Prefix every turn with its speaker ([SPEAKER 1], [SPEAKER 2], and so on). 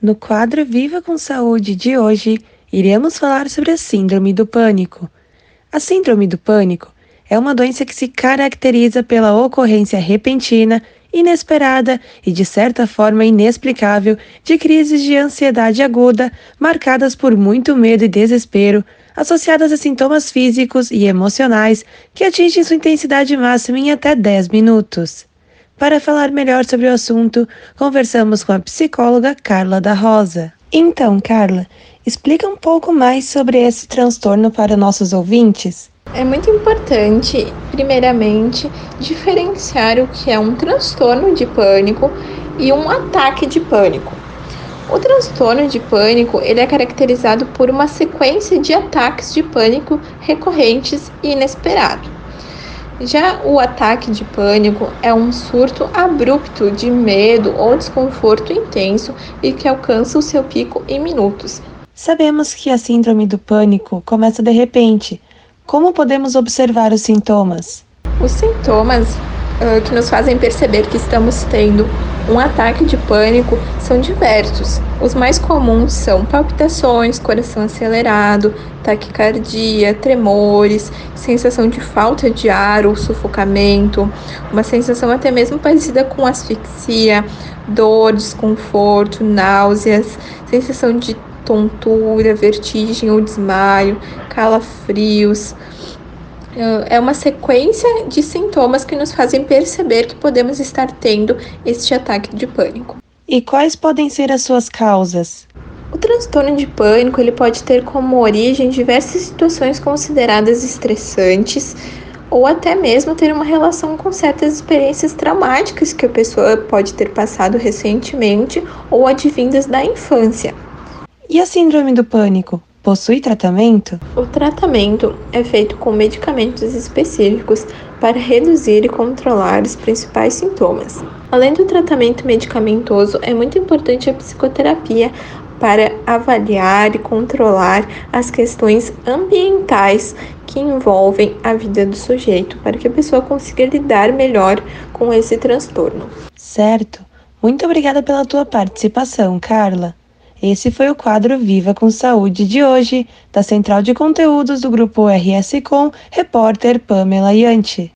[SPEAKER 1] No quadro Viva com Saúde de hoje, iremos falar sobre a Síndrome do Pânico. A Síndrome do Pânico é uma doença que se caracteriza pela ocorrência repentina, inesperada e, de certa forma, inexplicável de crises de ansiedade aguda, marcadas por muito medo e desespero, associadas a sintomas físicos e emocionais que atingem sua intensidade máxima em até 10 minutos. Para falar melhor sobre o assunto, conversamos com a psicóloga Carla da Rosa. Então, Carla, explica um pouco mais sobre esse transtorno para nossos ouvintes.
[SPEAKER 2] É muito importante, primeiramente, diferenciar o que é um transtorno de pânico e um ataque de pânico. O transtorno de pânico ele é caracterizado por uma sequência de ataques de pânico recorrentes e inesperados. Já o ataque de pânico é um surto abrupto de medo ou desconforto intenso e que alcança o seu pico em minutos.
[SPEAKER 1] Sabemos que a síndrome do pânico começa de repente. Como podemos observar os sintomas?
[SPEAKER 2] Os sintomas que nos fazem perceber que estamos tendo um ataque de pânico são diversos. Os mais comuns são palpitações, coração acelerado, taquicardia, tremores, sensação de falta de ar ou sufocamento, uma sensação até mesmo parecida com asfixia, dor, desconforto, náuseas, sensação de tontura, vertigem ou desmaio, calafrios, é uma sequência de sintomas que nos fazem perceber que podemos estar tendo este ataque de pânico.
[SPEAKER 1] E quais podem ser as suas causas?
[SPEAKER 2] O transtorno de pânico ele pode ter como origem diversas situações consideradas estressantes ou até mesmo ter uma relação com certas experiências traumáticas que a pessoa pode ter passado recentemente ou advindas da infância.
[SPEAKER 1] E a síndrome do pânico? Possui tratamento?
[SPEAKER 2] O tratamento é feito com medicamentos específicos para reduzir e controlar os principais sintomas. Além do tratamento medicamentoso, é muito importante a psicoterapia para avaliar e controlar as questões ambientais que envolvem a vida do sujeito, para que a pessoa consiga lidar melhor com esse transtorno.
[SPEAKER 1] Certo. Muito obrigada pela tua participação, Carla. Esse foi o quadro Viva com Saúde de hoje, da Central de Conteúdos do Grupo RS Com, repórter Pamela Yanti.